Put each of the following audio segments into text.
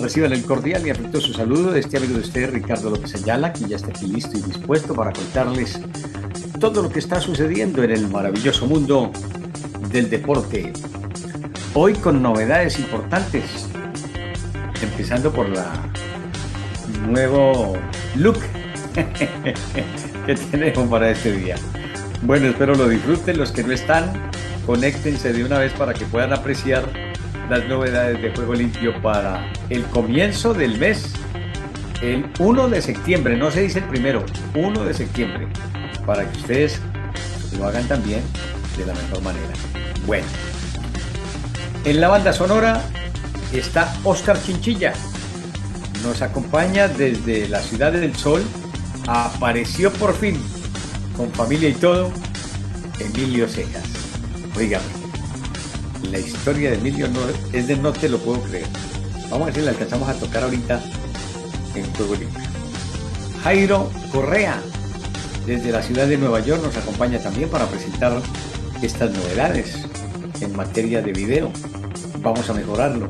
Reciban el cordial y afectuoso saludo de este amigo de usted, Ricardo López Ayala, que ya está aquí listo y dispuesto para contarles todo lo que está sucediendo en el maravilloso mundo del deporte. Hoy con novedades importantes, empezando por la nuevo look que tenemos para este día. Bueno, espero lo disfruten. Los que no están, conéctense de una vez para que puedan apreciar las novedades de Juego Limpio para el comienzo del mes, el 1 de septiembre, no se dice el primero, 1 de septiembre, para que ustedes lo hagan también de la mejor manera. Bueno, en la banda sonora está Oscar Chinchilla. Nos acompaña desde la ciudad del sol. Apareció por fin, con familia y todo, Emilio Cejas. Oígame, la historia de Emilio no, es de no te lo puedo creer. Vamos a ver la alcanzamos a tocar ahorita en Juego Limpio. Jairo Correa, desde la ciudad de Nueva York, nos acompaña también para presentar estas novedades en materia de video. Vamos a mejorarlo.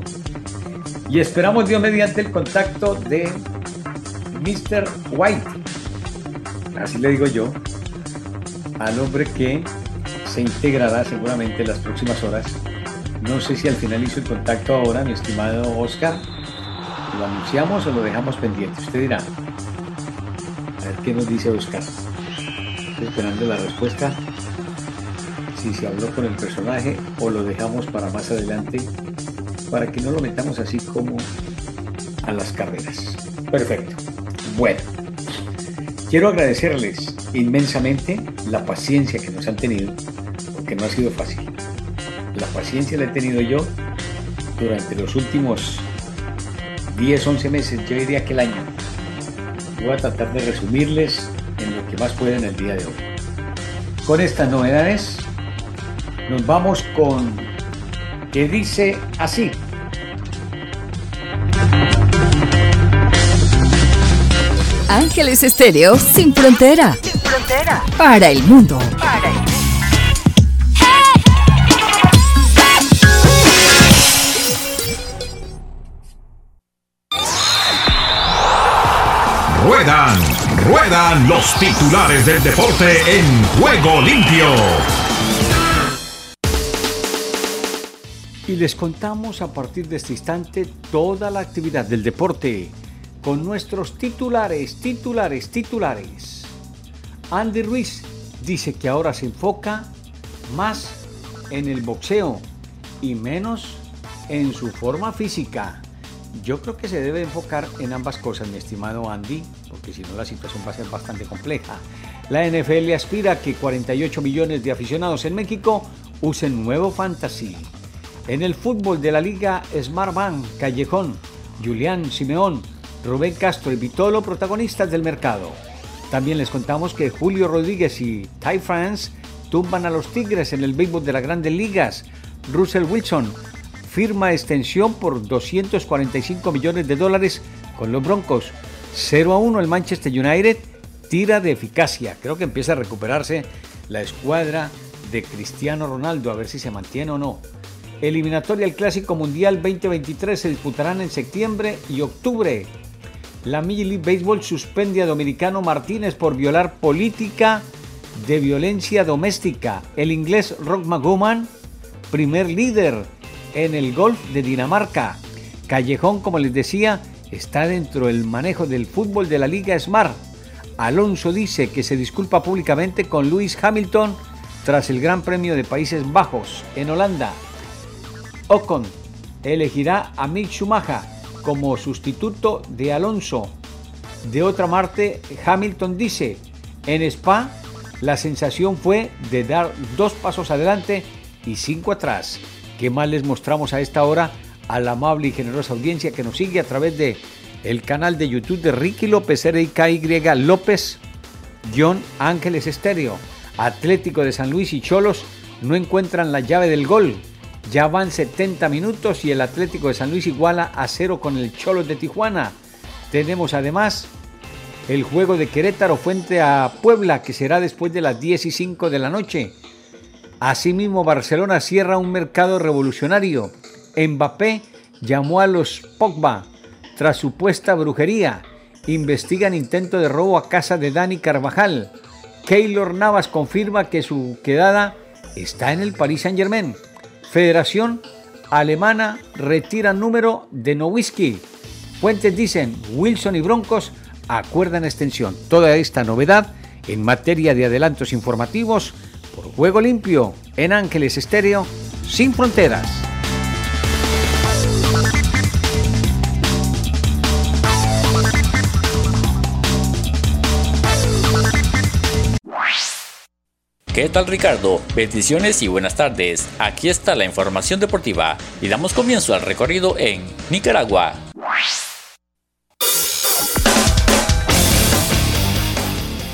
Y esperamos, Dios mediante, el contacto de Mr. White. Así le digo yo, al hombre que se integrará seguramente en las próximas horas. No sé si al final hizo el contacto ahora, mi estimado Oscar. ¿Lo anunciamos o lo dejamos pendiente? Usted dirá. A ver qué nos dice Oscar. Estoy esperando la respuesta. Si se habló con el personaje o lo dejamos para más adelante para que no lo metamos así como a las carreras. Perfecto. Bueno, quiero agradecerles inmensamente la paciencia que nos han tenido, porque no ha sido fácil. Paciencia la he tenido yo durante los últimos 10, 11 meses, yo diría que el año. Voy a tratar de resumirles en lo que más pueda en el día de hoy. Con estas novedades, nos vamos con que dice así. Ángeles Estéreo sin frontera. Sin frontera. Para el mundo. Para el mundo. Los titulares del deporte en juego limpio. Y les contamos a partir de este instante toda la actividad del deporte con nuestros titulares, titulares, titulares. Andy Ruiz dice que ahora se enfoca más en el boxeo y menos en su forma física. Yo creo que se debe enfocar en ambas cosas, mi estimado Andy, porque si no la situación va a ser bastante compleja. La NFL aspira a que 48 millones de aficionados en México usen nuevo fantasy. En el fútbol de la liga Smart Bank, Callejón, Julián Simeón, Rubén Castro y Vitolo protagonistas del mercado. También les contamos que Julio Rodríguez y Ty France tumban a los Tigres en el béisbol de las grandes ligas. Russell Wilson firma extensión por 245 millones de dólares con los Broncos. 0 a 1 el Manchester United tira de eficacia. Creo que empieza a recuperarse la escuadra de Cristiano Ronaldo, a ver si se mantiene o no. Eliminatoria al Clásico Mundial 2023 se disputarán en septiembre y octubre. La Major League Baseball suspende a Dominicano Martínez por violar política de violencia doméstica. El inglés Rock McGowan, primer líder en el golf de Dinamarca. Callejón, como les decía, está dentro del manejo del fútbol de la Liga Smart. Alonso dice que se disculpa públicamente con Lewis Hamilton tras el Gran Premio de Países Bajos en Holanda. Ocon elegirá a Mick Schumacher como sustituto de Alonso. De otra parte, Hamilton dice, en Spa la sensación fue de dar dos pasos adelante y cinco atrás. ¿Qué más les mostramos a esta hora? a la amable y generosa audiencia que nos sigue a través de el canal de YouTube de Ricky López, RIKY López, John Ángeles Estéreo. Atlético de San Luis y Cholos no encuentran la llave del gol. Ya van 70 minutos y el Atlético de San Luis iguala a cero con el Cholos de Tijuana. Tenemos además el juego de Querétaro frente a Puebla que será después de las 10 y 5 de la noche. Asimismo, Barcelona cierra un mercado revolucionario. Mbappé llamó a los Pogba tras supuesta brujería. Investigan intento de robo a casa de Dani Carvajal. Keylor Navas confirma que su quedada está en el Paris Saint Germain. Federación Alemana retira número de Nowitzki. Fuentes dicen Wilson y Broncos acuerdan extensión. Toda esta novedad en materia de adelantos informativos por Juego Limpio en Ángeles Estéreo sin fronteras. ¿Qué tal Ricardo? Bendiciones y buenas tardes. Aquí está la información deportiva y damos comienzo al recorrido en Nicaragua.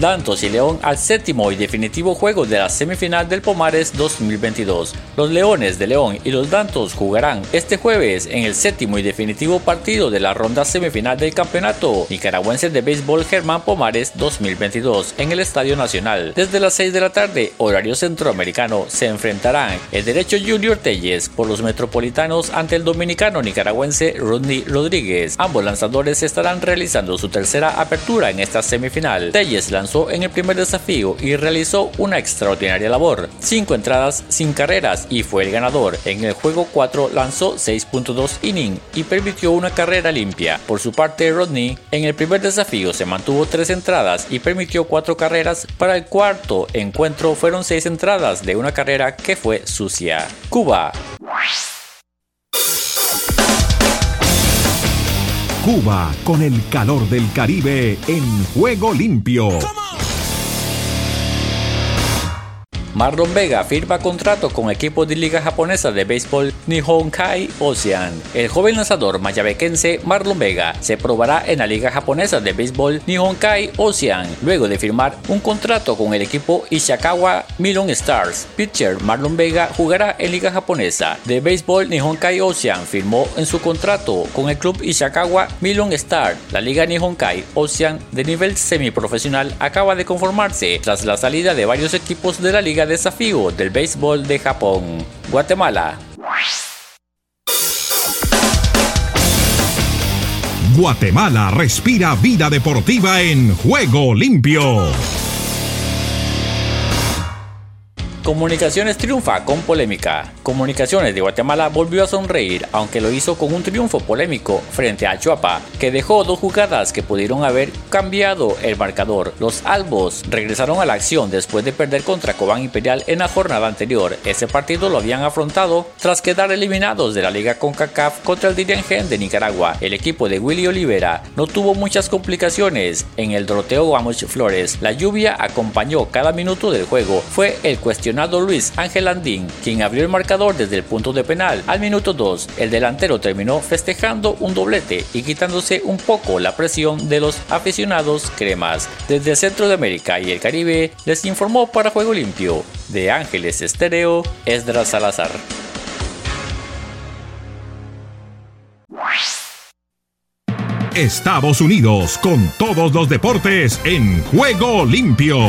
Dantos y León al séptimo y definitivo juego de la semifinal del Pomares 2022. Los Leones de León y los Dantos jugarán este jueves en el séptimo y definitivo partido de la ronda semifinal del campeonato nicaragüense de béisbol Germán Pomares 2022 en el Estadio Nacional. Desde las 6 de la tarde, horario centroamericano, se enfrentarán el derecho Junior Telles por los metropolitanos ante el dominicano nicaragüense Rodney Rodríguez. Ambos lanzadores estarán realizando su tercera apertura en esta semifinal. Telles lanzó en el primer desafío y realizó una extraordinaria labor. Cinco entradas sin carreras y fue el ganador. En el juego 4 lanzó 6.2 inning y permitió una carrera limpia. Por su parte, Rodney en el primer desafío se mantuvo tres entradas y permitió cuatro carreras. Para el cuarto encuentro fueron seis entradas de una carrera que fue sucia. Cuba. Cuba con el calor del Caribe en juego limpio. Marlon Vega firma contrato con equipo de liga japonesa de béisbol Nihon Kai Ocean. El joven lanzador mayabequense Marlon Vega se probará en la liga japonesa de béisbol Nihon Kai Ocean luego de firmar un contrato con el equipo Ishikawa Milon Stars. Pitcher Marlon Vega jugará en liga japonesa de béisbol Nihon Kai Ocean. Firmó en su contrato con el club Ishikawa Milon Stars. La liga Nihon Kai Ocean de nivel semiprofesional acaba de conformarse tras la salida de varios equipos de la liga desafío del béisbol de Japón. Guatemala. Guatemala respira vida deportiva en juego limpio. Comunicaciones triunfa con polémica. Comunicaciones de Guatemala volvió a sonreír, aunque lo hizo con un triunfo polémico frente a Chuapa, que dejó dos jugadas que pudieron haber cambiado el marcador. Los albos regresaron a la acción después de perder contra Cobán Imperial en la jornada anterior. Ese partido lo habían afrontado tras quedar eliminados de la Liga CONCACAF contra el Dirigen de Nicaragua. El equipo de Willy Olivera no tuvo muchas complicaciones en el Doroteo Guamuch Flores. La lluvia acompañó cada minuto del juego. Fue el Luis Ángel Andín, quien abrió el marcador desde el punto de penal. Al minuto 2, el delantero terminó festejando un doblete y quitándose un poco la presión de los aficionados cremas. Desde el centro de América y el Caribe, les informó para Juego Limpio de Ángeles Estéreo, Esdras Salazar. Estados Unidos con todos los deportes en juego limpio.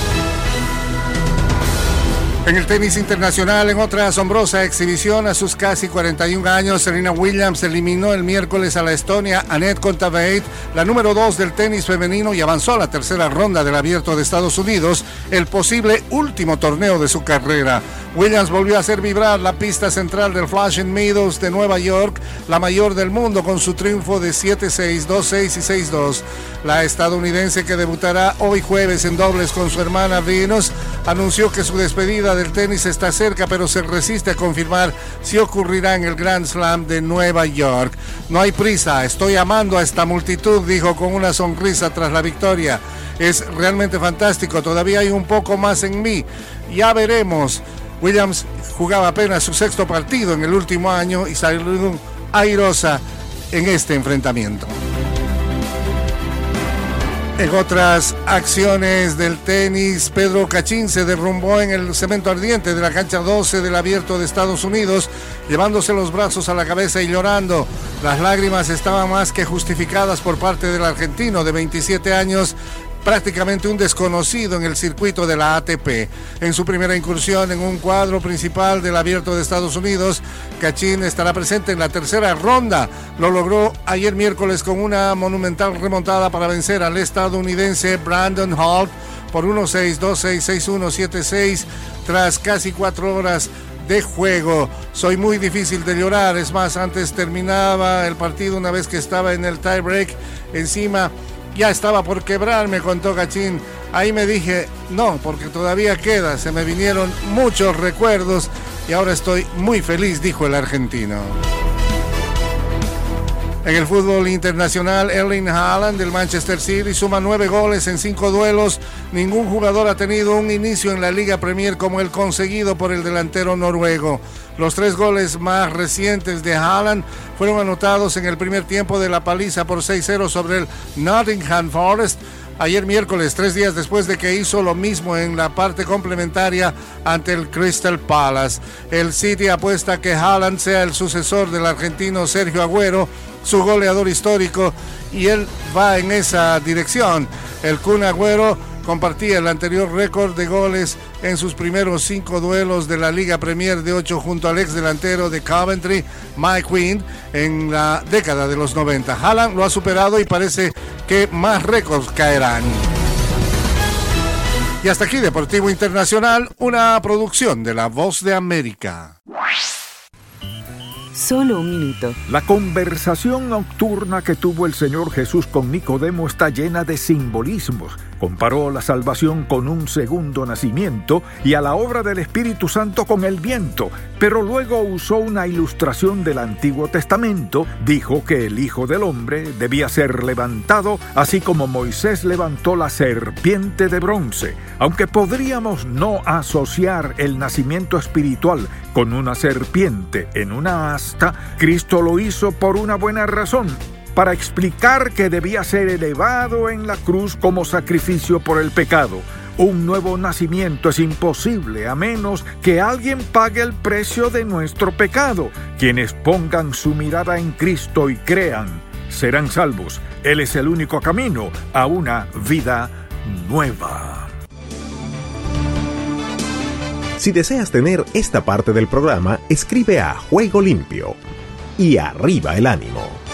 En el tenis internacional, en otra asombrosa exhibición a sus casi 41 años, Serena Williams eliminó el miércoles a la Estonia Annette Kontaveit, la número 2 del tenis femenino, y avanzó a la tercera ronda del Abierto de Estados Unidos, el posible último torneo de su carrera. Williams volvió a hacer vibrar la pista central del Flashing Meadows de Nueva York, la mayor del mundo, con su triunfo de 7-6, 2-6 y 6-2. La estadounidense que debutará hoy jueves en dobles con su hermana Venus anunció que su despedida del tenis está cerca, pero se resiste a confirmar si ocurrirá en el Grand Slam de Nueva York. No hay prisa, estoy amando a esta multitud, dijo con una sonrisa tras la victoria. Es realmente fantástico, todavía hay un poco más en mí. Ya veremos. Williams jugaba apenas su sexto partido en el último año y salió airosa en este enfrentamiento. En otras acciones del tenis, Pedro Cachín se derrumbó en el cemento ardiente de la cancha 12 del abierto de Estados Unidos, llevándose los brazos a la cabeza y llorando. Las lágrimas estaban más que justificadas por parte del argentino de 27 años, prácticamente un desconocido en el circuito de la ATP. En su primera incursión en un cuadro principal del Abierto de Estados Unidos, Cachín estará presente en la tercera ronda. Lo logró ayer miércoles con una monumental remontada para vencer al estadounidense Brandon Holt por 1-6, 2-6, 6-1, 7-6 tras casi cuatro horas de juego. Soy muy difícil de llorar. Es más, antes terminaba el partido una vez que estaba en el tiebreak encima ya estaba por quebrar, me contó Cachín. Ahí me dije, no, porque todavía queda, se me vinieron muchos recuerdos y ahora estoy muy feliz, dijo el argentino. En el fútbol internacional, Erling Haaland del Manchester City suma nueve goles en cinco duelos. Ningún jugador ha tenido un inicio en la Liga Premier como el conseguido por el delantero noruego. Los tres goles más recientes de Haaland fueron anotados en el primer tiempo de la paliza por 6-0 sobre el Nottingham Forest ayer miércoles, tres días después de que hizo lo mismo en la parte complementaria ante el Crystal Palace. El City apuesta que Haaland sea el sucesor del argentino Sergio Agüero, su goleador histórico, y él va en esa dirección. El Kun Agüero compartía el anterior récord de goles en sus primeros cinco duelos de la Liga Premier de ocho junto al ex delantero de Coventry, Mike Quinn, en la década de los 90. Haaland lo ha superado y parece que más récords caerán. Y hasta aquí Deportivo Internacional, una producción de La Voz de América. Solo un minuto. La conversación nocturna que tuvo el Señor Jesús con Nicodemo está llena de simbolismos Comparó la salvación con un segundo nacimiento y a la obra del Espíritu Santo con el viento, pero luego usó una ilustración del Antiguo Testamento, dijo que el Hijo del Hombre debía ser levantado, así como Moisés levantó la serpiente de bronce. Aunque podríamos no asociar el nacimiento espiritual con una serpiente en una asta, Cristo lo hizo por una buena razón para explicar que debía ser elevado en la cruz como sacrificio por el pecado. Un nuevo nacimiento es imposible a menos que alguien pague el precio de nuestro pecado. Quienes pongan su mirada en Cristo y crean serán salvos. Él es el único camino a una vida nueva. Si deseas tener esta parte del programa, escribe a Juego Limpio y arriba el ánimo.